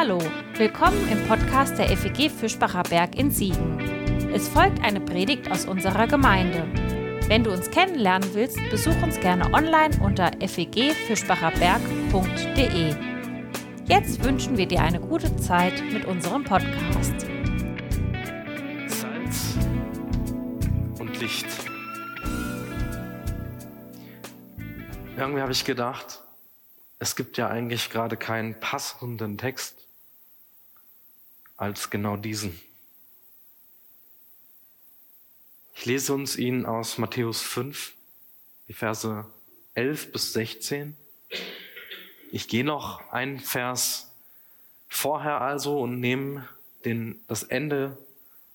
Hallo, willkommen im Podcast der FEG Fischbacher Berg in Siegen. Es folgt eine Predigt aus unserer Gemeinde. Wenn du uns kennenlernen willst, besuch uns gerne online unter fegfischbacherberg.de. Jetzt wünschen wir dir eine gute Zeit mit unserem Podcast. Salz und Licht. Irgendwie habe ich gedacht, es gibt ja eigentlich gerade keinen passenden Text als genau diesen. Ich lese uns ihn aus Matthäus 5, die Verse 11 bis 16. Ich gehe noch einen Vers vorher also und nehme den, das Ende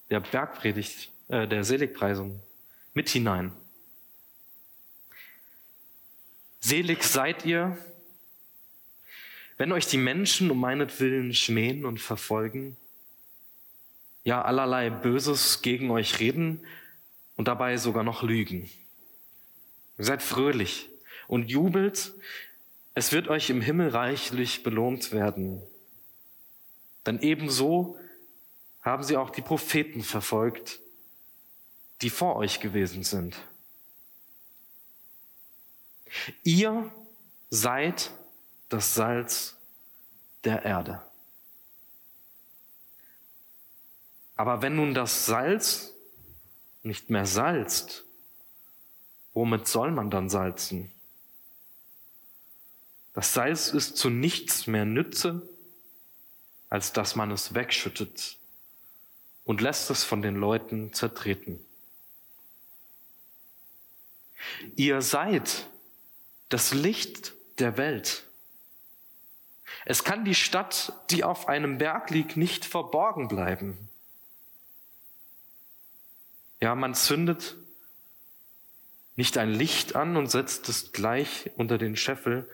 der Bergpredigt, äh, der Seligpreisung mit hinein. Selig seid ihr, wenn euch die Menschen um meinetwillen schmähen und verfolgen, ja allerlei Böses gegen euch reden und dabei sogar noch lügen. Seid fröhlich und jubelt, es wird euch im Himmel reichlich belohnt werden. Denn ebenso haben sie auch die Propheten verfolgt, die vor euch gewesen sind. Ihr seid das Salz der Erde. Aber wenn nun das Salz nicht mehr salzt, womit soll man dann salzen? Das Salz ist zu nichts mehr Nütze, als dass man es wegschüttet und lässt es von den Leuten zertreten. Ihr seid das Licht der Welt. Es kann die Stadt, die auf einem Berg liegt, nicht verborgen bleiben. Ja, man zündet nicht ein Licht an und setzt es gleich unter den Scheffel,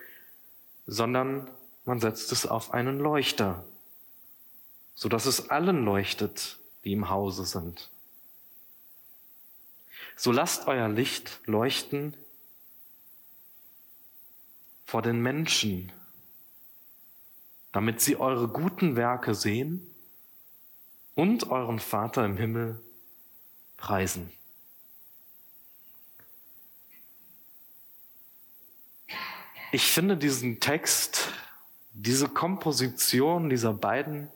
sondern man setzt es auf einen Leuchter, so dass es allen leuchtet, die im Hause sind. So lasst euer Licht leuchten vor den Menschen, damit sie eure guten Werke sehen und euren Vater im Himmel preisen. Ich finde diesen Text, diese Komposition dieser beiden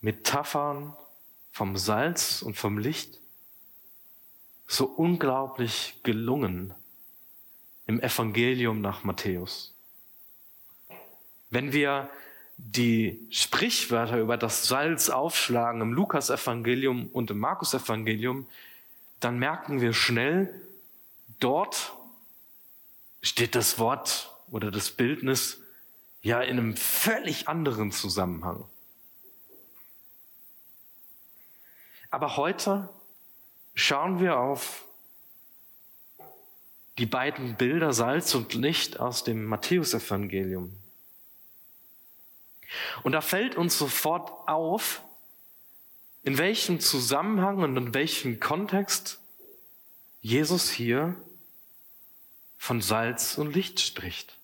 Metaphern vom Salz und vom Licht so unglaublich gelungen im Evangelium nach Matthäus. Wenn wir die Sprichwörter über das Salz aufschlagen im Lukas-Evangelium und im Markus-Evangelium, dann merken wir schnell, dort steht das Wort oder das Bildnis ja in einem völlig anderen Zusammenhang. Aber heute schauen wir auf die beiden Bilder Salz und Licht aus dem Matthäusevangelium. Und da fällt uns sofort auf, in welchem Zusammenhang und in welchem Kontext Jesus hier von Salz und Licht spricht.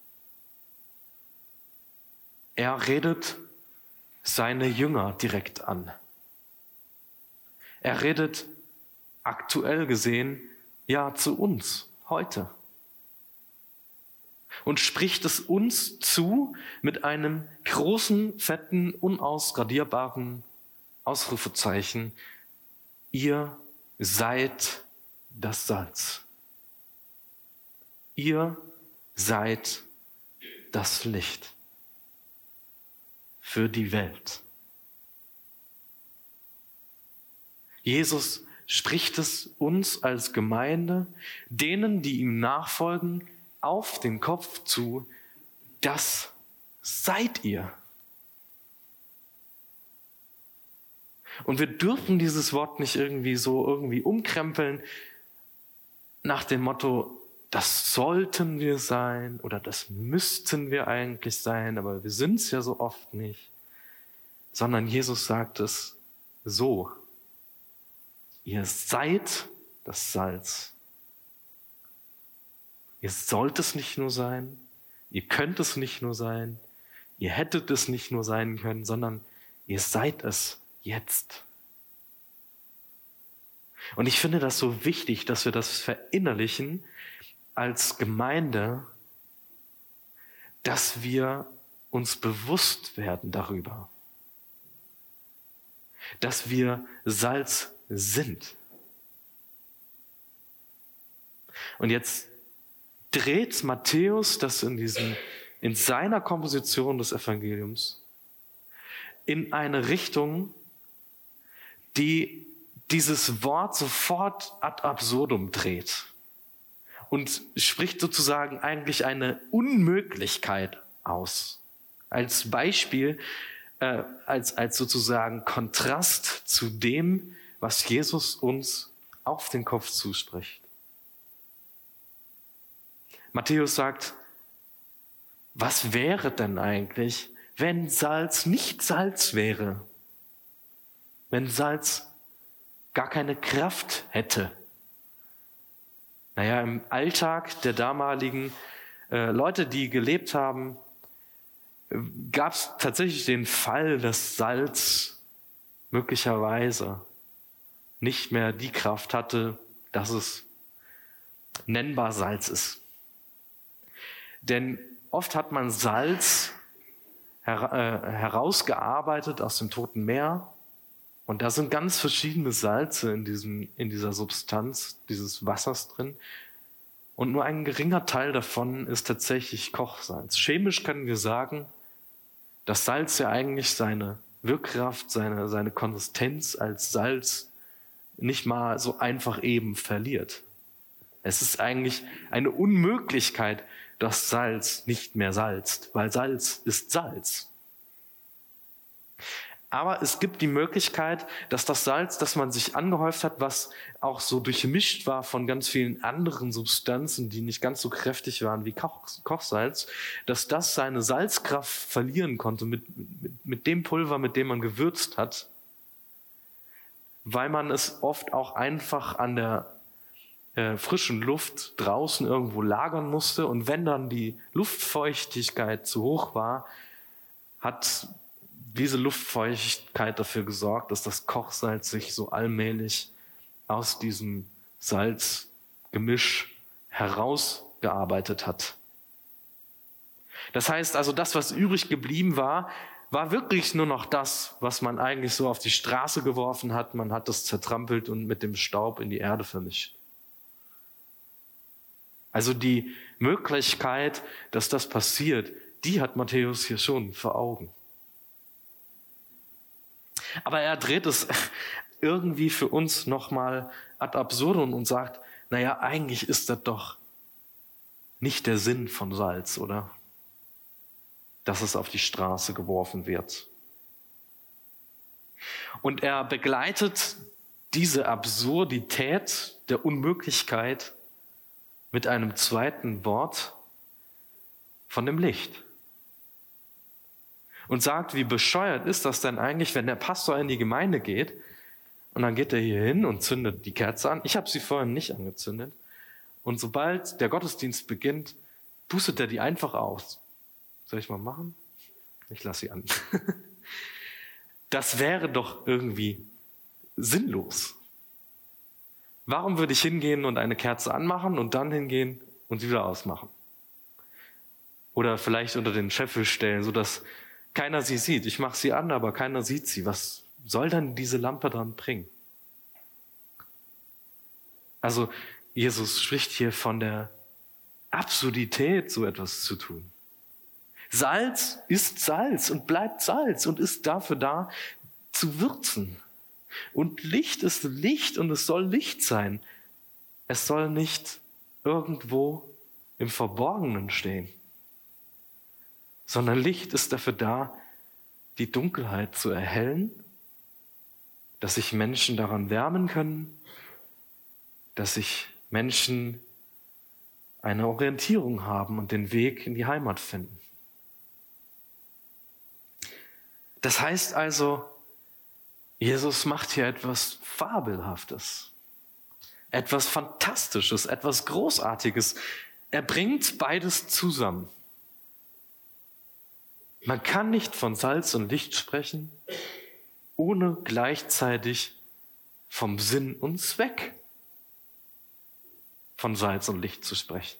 Er redet seine Jünger direkt an. Er redet aktuell gesehen ja zu uns heute und spricht es uns zu mit einem großen, fetten, unausgradierbaren Ausrufezeichen. Ihr seid das Salz. Ihr seid das Licht für die Welt. Jesus spricht es uns als Gemeinde, denen, die ihm nachfolgen, auf den Kopf zu, das seid ihr. Und wir dürfen dieses Wort nicht irgendwie so irgendwie umkrempeln nach dem Motto, das sollten wir sein oder das müssten wir eigentlich sein, aber wir sind es ja so oft nicht, sondern Jesus sagt es so. Ihr seid das Salz. Ihr sollt es nicht nur sein, ihr könnt es nicht nur sein, Ihr hättet es nicht nur sein können, sondern ihr seid es jetzt. Und ich finde das so wichtig, dass wir das verinnerlichen als Gemeinde, dass wir uns bewusst werden darüber, dass wir Salz sind. Und jetzt dreht Matthäus das in diesem, in seiner Komposition des Evangeliums in eine Richtung, die dieses Wort sofort ad absurdum dreht und spricht sozusagen eigentlich eine Unmöglichkeit aus. Als Beispiel, äh, als, als sozusagen Kontrast zu dem, was Jesus uns auf den Kopf zuspricht. Matthäus sagt, was wäre denn eigentlich, wenn Salz nicht Salz wäre? Wenn Salz gar keine Kraft hätte? Naja, im Alltag der damaligen äh, Leute, die gelebt haben, gab es tatsächlich den Fall, dass Salz möglicherweise nicht mehr die Kraft hatte, dass es nennbar Salz ist. Denn oft hat man Salz her äh, herausgearbeitet aus dem Toten Meer und da sind ganz verschiedene Salze in, diesem, in dieser Substanz dieses Wassers drin. Und nur ein geringer Teil davon ist tatsächlich Kochsalz. Chemisch können wir sagen, dass Salz ja eigentlich seine Wirkkraft, seine, seine Konsistenz als Salz nicht mal so einfach eben verliert. Es ist eigentlich eine Unmöglichkeit, dass Salz nicht mehr salzt, weil Salz ist Salz. Aber es gibt die Möglichkeit, dass das Salz, das man sich angehäuft hat, was auch so durchmischt war von ganz vielen anderen Substanzen, die nicht ganz so kräftig waren wie Koch, Kochsalz, dass das seine Salzkraft verlieren konnte mit, mit, mit dem Pulver, mit dem man gewürzt hat, weil man es oft auch einfach an der äh, frischen Luft draußen irgendwo lagern musste. Und wenn dann die Luftfeuchtigkeit zu hoch war, hat diese Luftfeuchtigkeit dafür gesorgt, dass das Kochsalz sich so allmählich aus diesem Salzgemisch herausgearbeitet hat. Das heißt also, das, was übrig geblieben war, war wirklich nur noch das, was man eigentlich so auf die Straße geworfen hat. Man hat das zertrampelt und mit dem Staub in die Erde vermischt. Also die Möglichkeit, dass das passiert, die hat Matthäus hier schon vor Augen. Aber er dreht es irgendwie für uns nochmal ad absurdum und sagt, naja, eigentlich ist das doch nicht der Sinn von Salz, oder? Dass es auf die Straße geworfen wird. Und er begleitet diese Absurdität der Unmöglichkeit mit einem zweiten Wort von dem Licht und sagt, wie bescheuert ist das denn eigentlich, wenn der Pastor in die Gemeinde geht und dann geht er hier hin und zündet die Kerze an. Ich habe sie vorhin nicht angezündet. Und sobald der Gottesdienst beginnt, pustet er die einfach aus. Soll ich mal machen? Ich lasse sie an. Das wäre doch irgendwie sinnlos. Warum würde ich hingehen und eine Kerze anmachen und dann hingehen und sie wieder ausmachen? Oder vielleicht unter den Scheffel stellen, sodass keiner sie sieht. Ich mache sie an, aber keiner sieht sie. Was soll dann diese Lampe dann bringen? Also Jesus spricht hier von der Absurdität, so etwas zu tun. Salz ist Salz und bleibt Salz und ist dafür da, zu würzen. Und Licht ist Licht und es soll Licht sein. Es soll nicht irgendwo im Verborgenen stehen sondern Licht ist dafür da, die Dunkelheit zu erhellen, dass sich Menschen daran wärmen können, dass sich Menschen eine Orientierung haben und den Weg in die Heimat finden. Das heißt also, Jesus macht hier etwas Fabelhaftes, etwas Fantastisches, etwas Großartiges. Er bringt beides zusammen. Man kann nicht von Salz und Licht sprechen, ohne gleichzeitig vom Sinn und Zweck von Salz und Licht zu sprechen.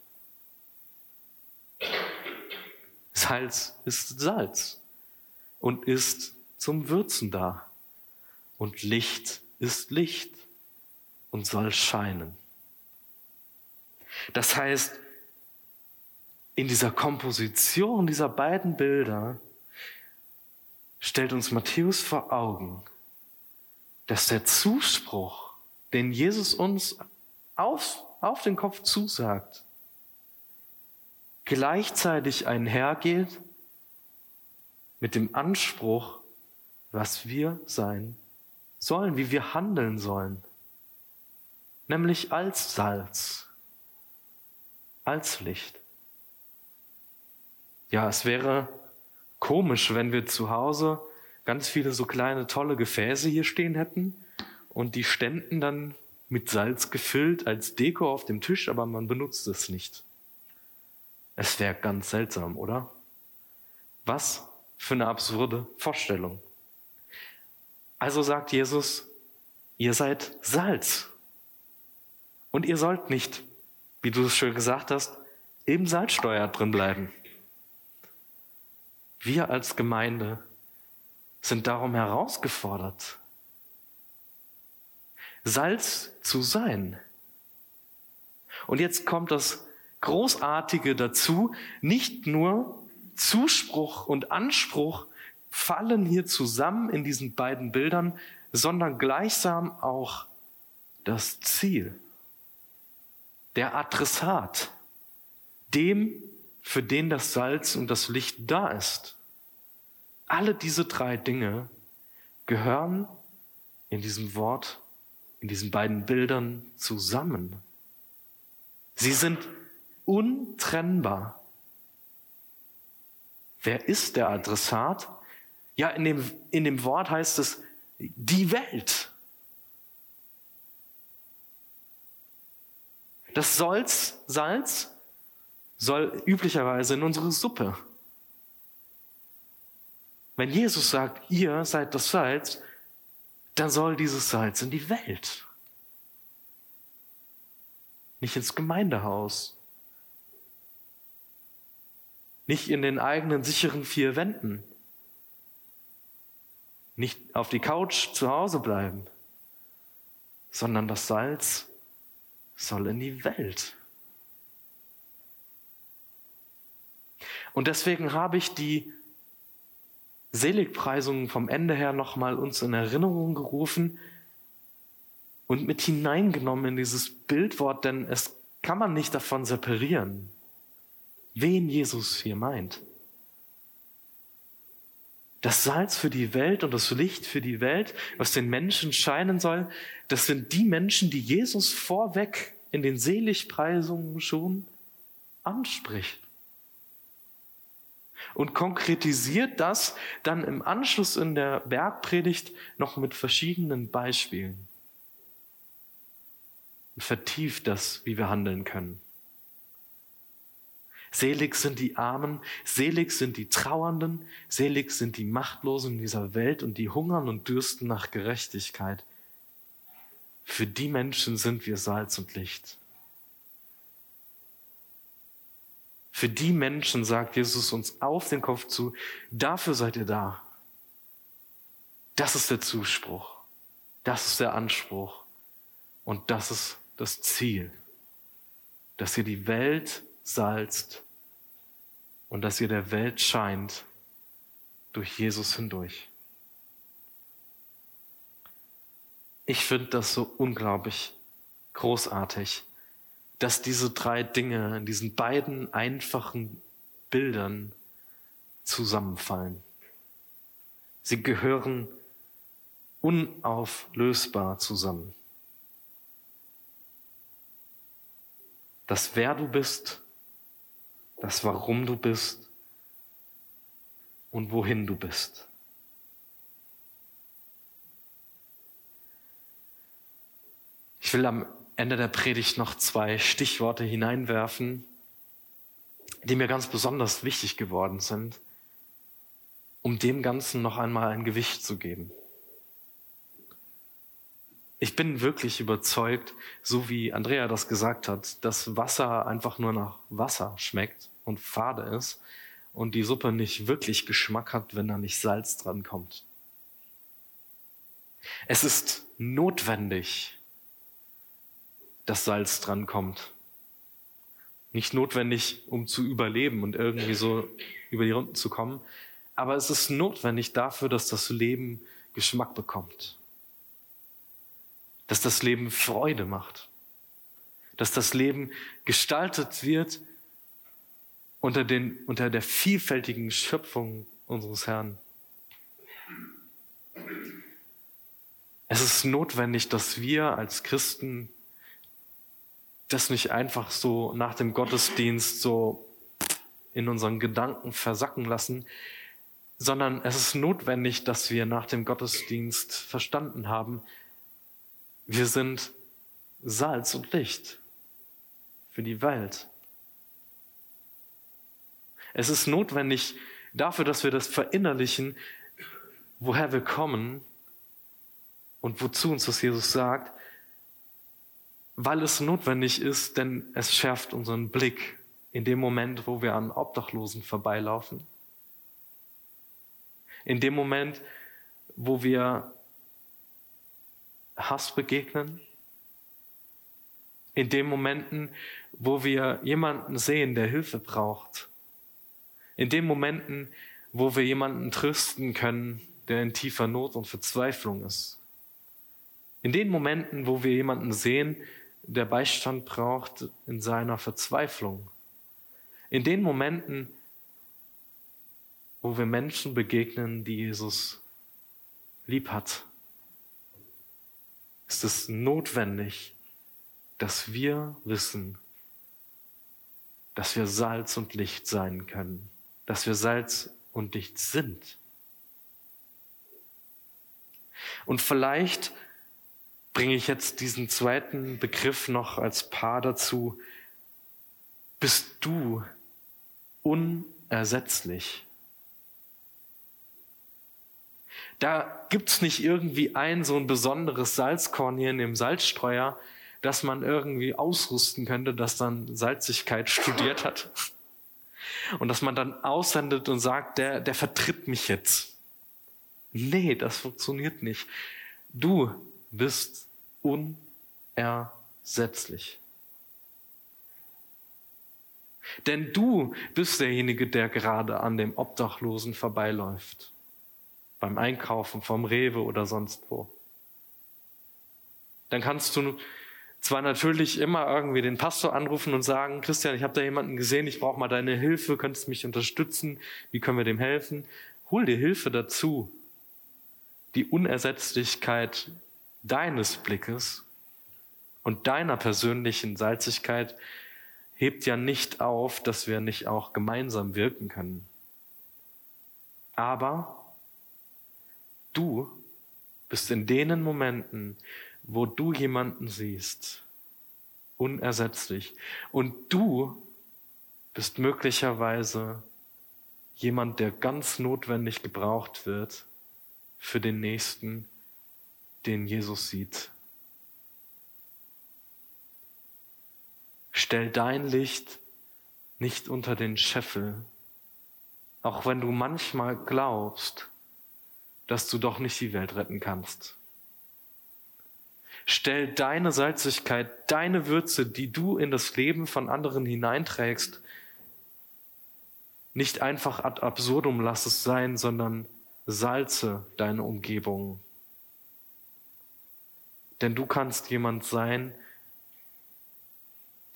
Salz ist Salz und ist zum Würzen da. Und Licht ist Licht und soll scheinen. Das heißt, in dieser Komposition dieser beiden Bilder stellt uns Matthäus vor Augen, dass der Zuspruch, den Jesus uns auf, auf den Kopf zusagt, gleichzeitig einhergeht mit dem Anspruch, was wir sein sollen, wie wir handeln sollen, nämlich als Salz, als Licht. Ja, es wäre komisch, wenn wir zu Hause ganz viele so kleine tolle Gefäße hier stehen hätten und die ständen dann mit Salz gefüllt als Deko auf dem Tisch, aber man benutzt es nicht. Es wäre ganz seltsam, oder? Was für eine absurde Vorstellung. Also sagt Jesus, ihr seid Salz. Und ihr sollt nicht, wie du es schön gesagt hast, im Salzsteuer drin bleiben. Wir als Gemeinde sind darum herausgefordert, Salz zu sein. Und jetzt kommt das Großartige dazu, nicht nur Zuspruch und Anspruch fallen hier zusammen in diesen beiden Bildern, sondern gleichsam auch das Ziel, der Adressat, dem für den das Salz und das Licht da ist. Alle diese drei Dinge gehören in diesem Wort, in diesen beiden Bildern zusammen. Sie sind untrennbar. Wer ist der Adressat? Ja, in dem, in dem Wort heißt es die Welt. Das Salz, Salz soll üblicherweise in unsere Suppe. Wenn Jesus sagt, ihr seid das Salz, dann soll dieses Salz in die Welt. Nicht ins Gemeindehaus. Nicht in den eigenen sicheren vier Wänden. Nicht auf die Couch zu Hause bleiben, sondern das Salz soll in die Welt. Und deswegen habe ich die Seligpreisungen vom Ende her nochmal uns in Erinnerung gerufen und mit hineingenommen in dieses Bildwort, denn es kann man nicht davon separieren, wen Jesus hier meint. Das Salz für die Welt und das Licht für die Welt, was den Menschen scheinen soll, das sind die Menschen, die Jesus vorweg in den Seligpreisungen schon anspricht und konkretisiert das dann im Anschluss in der Bergpredigt noch mit verschiedenen Beispielen. Und vertieft das, wie wir handeln können. Selig sind die Armen, selig sind die Trauernden, selig sind die Machtlosen in dieser Welt und die hungern und dürsten nach Gerechtigkeit. Für die Menschen sind wir Salz und Licht. Für die Menschen sagt Jesus uns auf den Kopf zu, dafür seid ihr da. Das ist der Zuspruch. Das ist der Anspruch. Und das ist das Ziel. Dass ihr die Welt salzt und dass ihr der Welt scheint durch Jesus hindurch. Ich finde das so unglaublich großartig dass diese drei Dinge in diesen beiden einfachen Bildern zusammenfallen. Sie gehören unauflösbar zusammen. Das Wer du bist, das Warum du bist und wohin du bist. Ich will am Ende der Predigt noch zwei Stichworte hineinwerfen, die mir ganz besonders wichtig geworden sind. um dem Ganzen noch einmal ein Gewicht zu geben. Ich bin wirklich überzeugt, so wie Andrea das gesagt hat, dass Wasser einfach nur nach Wasser schmeckt und fade ist und die Suppe nicht wirklich Geschmack hat, wenn da nicht Salz dran kommt. Es ist notwendig, dass Salz dran kommt. Nicht notwendig, um zu überleben und irgendwie so über die Runden zu kommen, aber es ist notwendig dafür, dass das Leben Geschmack bekommt. Dass das Leben Freude macht. Dass das Leben gestaltet wird unter, den, unter der vielfältigen Schöpfung unseres Herrn. Es ist notwendig, dass wir als Christen das nicht einfach so nach dem Gottesdienst so in unseren Gedanken versacken lassen, sondern es ist notwendig, dass wir nach dem Gottesdienst verstanden haben, wir sind Salz und Licht für die Welt. Es ist notwendig dafür, dass wir das verinnerlichen, woher wir kommen und wozu uns das Jesus sagt, weil es notwendig ist, denn es schärft unseren Blick in dem Moment, wo wir an Obdachlosen vorbeilaufen. In dem Moment, wo wir Hass begegnen. In den Momenten, wo wir jemanden sehen, der Hilfe braucht. In den Momenten, wo wir jemanden trösten können, der in tiefer Not und Verzweiflung ist. In den Momenten, wo wir jemanden sehen, der Beistand braucht in seiner Verzweiflung. In den Momenten, wo wir Menschen begegnen, die Jesus lieb hat, ist es notwendig, dass wir wissen, dass wir Salz und Licht sein können, dass wir Salz und Licht sind. Und vielleicht bringe ich jetzt diesen zweiten Begriff noch als Paar dazu. Bist du unersetzlich? Da gibt's nicht irgendwie ein so ein besonderes Salzkorn hier in dem Salzstreuer, das man irgendwie ausrüsten könnte, das dann Salzigkeit studiert hat. Und dass man dann aussendet und sagt, der, der vertritt mich jetzt. Nee, das funktioniert nicht. Du bist unersetzlich. Denn du bist derjenige, der gerade an dem Obdachlosen vorbeiläuft beim Einkaufen vom Rewe oder sonst wo. Dann kannst du zwar natürlich immer irgendwie den Pastor anrufen und sagen, Christian, ich habe da jemanden gesehen, ich brauche mal deine Hilfe, könntest du mich unterstützen, wie können wir dem helfen? Hol dir Hilfe dazu. Die Unersetzlichkeit deines Blickes und deiner persönlichen Salzigkeit hebt ja nicht auf, dass wir nicht auch gemeinsam wirken können. Aber Du bist in denen Momenten, wo du jemanden siehst, unersetzlich. Und du bist möglicherweise jemand, der ganz notwendig gebraucht wird für den Nächsten, den Jesus sieht. Stell dein Licht nicht unter den Scheffel, auch wenn du manchmal glaubst, dass du doch nicht die Welt retten kannst. Stell deine Salzigkeit, deine Würze, die du in das Leben von anderen hineinträgst, nicht einfach ad absurdum lass es sein, sondern salze deine Umgebung. Denn du kannst jemand sein,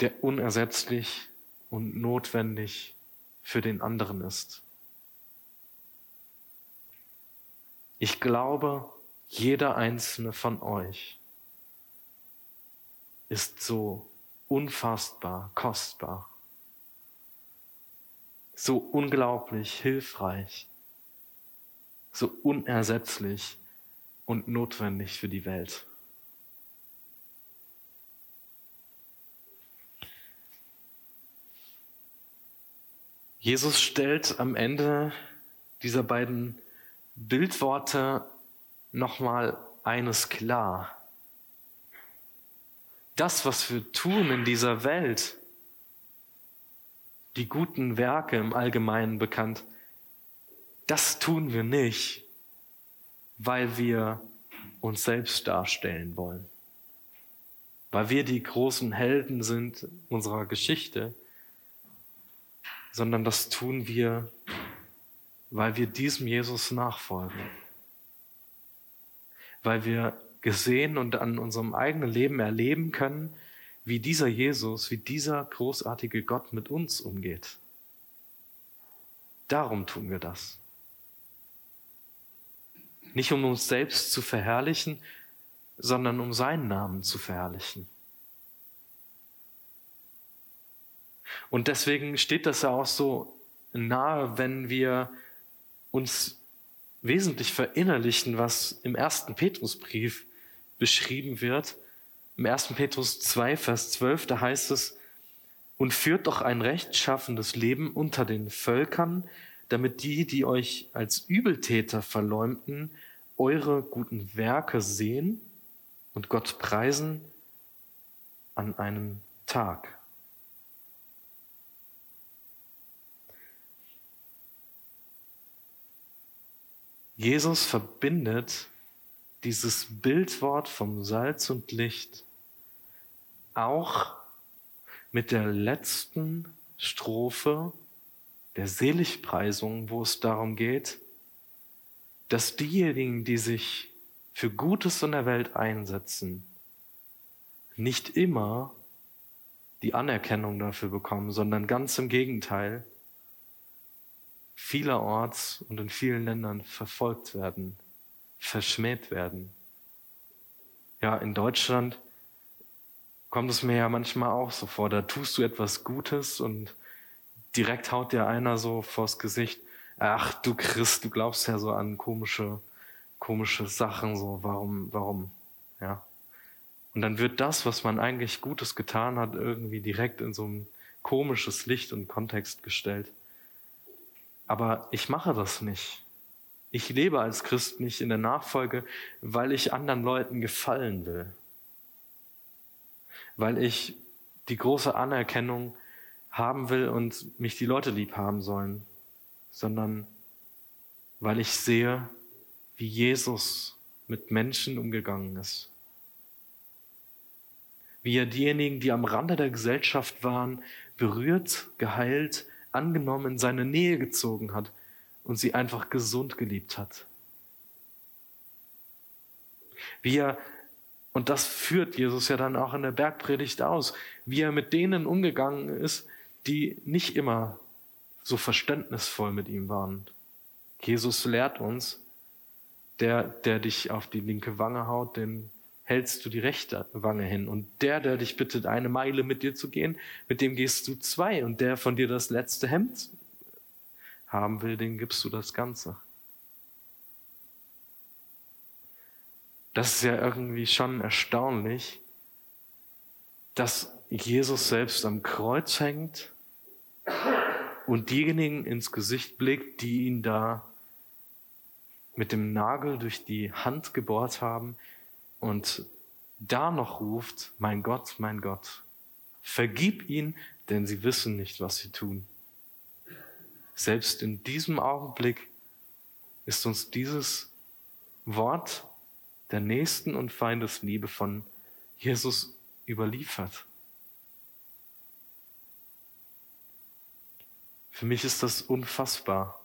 der unersetzlich und notwendig für den anderen ist. Ich glaube, jeder einzelne von euch ist so unfassbar kostbar, so unglaublich hilfreich, so unersetzlich und notwendig für die Welt. Jesus stellt am Ende dieser beiden Bildworte nochmal eines klar. Das, was wir tun in dieser Welt, die guten Werke im Allgemeinen bekannt, das tun wir nicht, weil wir uns selbst darstellen wollen, weil wir die großen Helden sind unserer Geschichte, sondern das tun wir, weil wir diesem Jesus nachfolgen, weil wir gesehen und an unserem eigenen Leben erleben können, wie dieser Jesus, wie dieser großartige Gott mit uns umgeht. Darum tun wir das. Nicht um uns selbst zu verherrlichen, sondern um seinen Namen zu verherrlichen. Und deswegen steht das ja auch so nahe, wenn wir uns wesentlich verinnerlichen, was im ersten Petrusbrief beschrieben wird. Im ersten Petrus 2, Vers 12, da heißt es, und führt doch ein rechtschaffendes Leben unter den Völkern, damit die, die euch als Übeltäter verleumden, eure guten Werke sehen und Gott preisen an einem Tag. Jesus verbindet dieses Bildwort vom Salz und Licht auch mit der letzten Strophe der Seligpreisung, wo es darum geht, dass diejenigen, die sich für Gutes in der Welt einsetzen, nicht immer die Anerkennung dafür bekommen, sondern ganz im Gegenteil, vielerorts und in vielen Ländern verfolgt werden, verschmäht werden. Ja, in Deutschland kommt es mir ja manchmal auch so vor, da tust du etwas Gutes und direkt haut dir einer so vors Gesicht, ach du Christ, du glaubst ja so an komische, komische Sachen, so warum, warum, ja. Und dann wird das, was man eigentlich Gutes getan hat, irgendwie direkt in so ein komisches Licht und Kontext gestellt. Aber ich mache das nicht. Ich lebe als Christ nicht in der Nachfolge, weil ich anderen Leuten gefallen will weil ich die große Anerkennung haben will und mich die Leute lieb haben sollen, sondern weil ich sehe, wie Jesus mit Menschen umgegangen ist. Wie er diejenigen, die am Rande der Gesellschaft waren, berührt, geheilt, angenommen, in seine Nähe gezogen hat und sie einfach gesund geliebt hat. Wie er und das führt Jesus ja dann auch in der Bergpredigt aus, wie er mit denen umgegangen ist, die nicht immer so verständnisvoll mit ihm waren. Jesus lehrt uns, der, der dich auf die linke Wange haut, den hältst du die rechte Wange hin. Und der, der dich bittet, eine Meile mit dir zu gehen, mit dem gehst du zwei. Und der von dir das letzte Hemd haben will, den gibst du das Ganze. Das ist ja irgendwie schon erstaunlich, dass Jesus selbst am Kreuz hängt und diejenigen ins Gesicht blickt, die ihn da mit dem Nagel durch die Hand gebohrt haben und da noch ruft, mein Gott, mein Gott, vergib ihn, denn sie wissen nicht, was sie tun. Selbst in diesem Augenblick ist uns dieses Wort der Nächsten und Feindesliebe von Jesus überliefert. Für mich ist das unfassbar.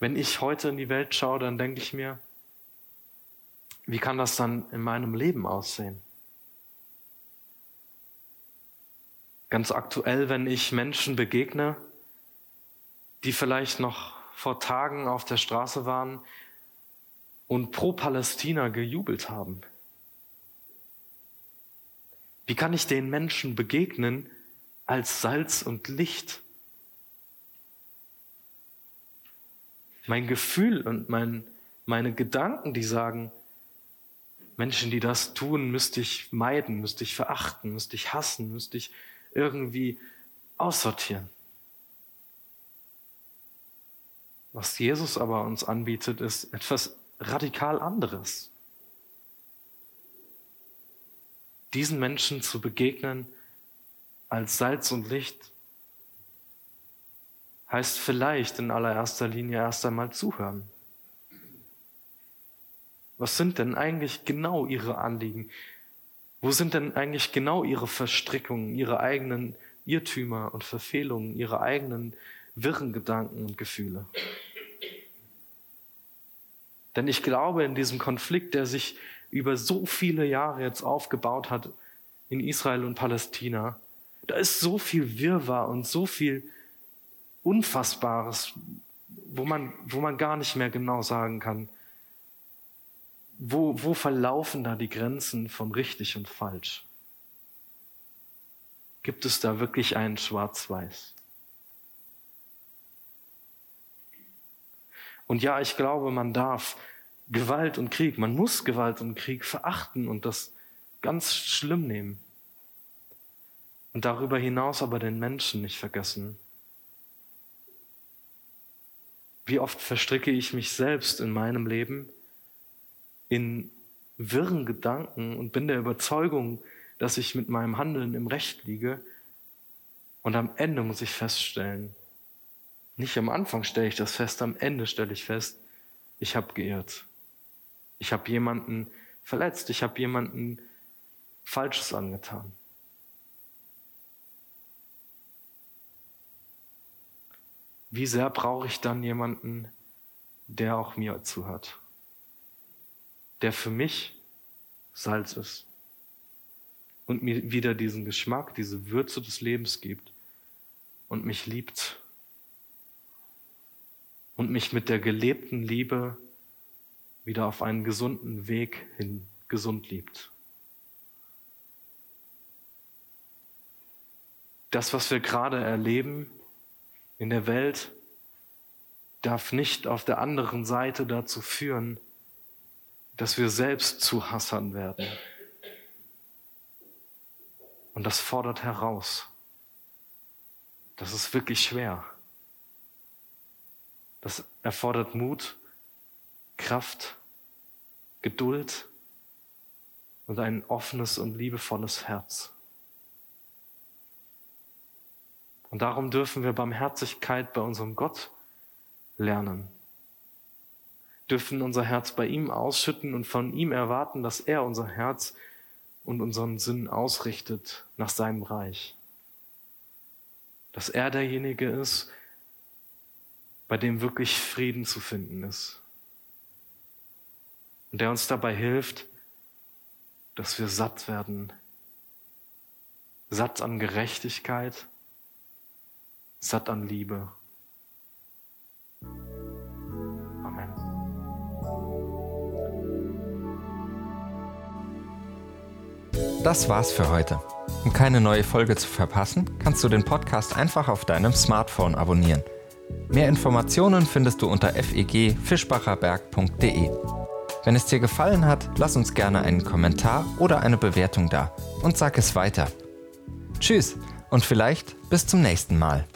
Wenn ich heute in die Welt schaue, dann denke ich mir, wie kann das dann in meinem Leben aussehen? Ganz aktuell, wenn ich Menschen begegne, die vielleicht noch vor Tagen auf der Straße waren, und pro Palästina gejubelt haben? Wie kann ich den Menschen begegnen als Salz und Licht? Mein Gefühl und mein, meine Gedanken, die sagen, Menschen, die das tun, müsste ich meiden, müsste ich verachten, müsste ich hassen, müsste ich irgendwie aussortieren. Was Jesus aber uns anbietet, ist etwas radikal anderes. Diesen Menschen zu begegnen als Salz und Licht heißt vielleicht in allererster Linie erst einmal zuhören. Was sind denn eigentlich genau ihre Anliegen? Wo sind denn eigentlich genau ihre Verstrickungen, ihre eigenen Irrtümer und Verfehlungen, ihre eigenen wirren Gedanken und Gefühle? Denn ich glaube, in diesem Konflikt, der sich über so viele Jahre jetzt aufgebaut hat in Israel und Palästina, da ist so viel Wirrwarr und so viel Unfassbares, wo man, wo man gar nicht mehr genau sagen kann, wo, wo verlaufen da die Grenzen von richtig und falsch? Gibt es da wirklich einen Schwarz-Weiß? Und ja, ich glaube, man darf Gewalt und Krieg, man muss Gewalt und Krieg verachten und das ganz schlimm nehmen. Und darüber hinaus aber den Menschen nicht vergessen. Wie oft verstricke ich mich selbst in meinem Leben in wirren Gedanken und bin der Überzeugung, dass ich mit meinem Handeln im Recht liege. Und am Ende muss ich feststellen, nicht am Anfang stelle ich das fest, am Ende stelle ich fest, ich habe geirrt. Ich habe jemanden verletzt, ich habe jemanden Falsches angetan. Wie sehr brauche ich dann jemanden, der auch mir zuhört? Der für mich Salz ist und mir wieder diesen Geschmack, diese Würze des Lebens gibt und mich liebt und mich mit der gelebten Liebe wieder auf einen gesunden Weg hin gesund liebt. Das, was wir gerade erleben in der Welt, darf nicht auf der anderen Seite dazu führen, dass wir selbst zu Hassern werden. Und das fordert heraus. Das ist wirklich schwer. Das erfordert Mut, Kraft, Geduld und ein offenes und liebevolles Herz. Und darum dürfen wir Barmherzigkeit bei unserem Gott lernen dürfen unser Herz bei ihm ausschütten und von ihm erwarten, dass er unser Herz und unseren Sinn ausrichtet nach seinem Reich. Dass er derjenige ist, bei dem wirklich Frieden zu finden ist. Und der uns dabei hilft, dass wir satt werden. Satt an Gerechtigkeit, satt an Liebe. Das war's für heute. Um keine neue Folge zu verpassen, kannst du den Podcast einfach auf deinem Smartphone abonnieren. Mehr Informationen findest du unter fegfischbacherberg.de. Wenn es dir gefallen hat, lass uns gerne einen Kommentar oder eine Bewertung da und sag es weiter. Tschüss und vielleicht bis zum nächsten Mal.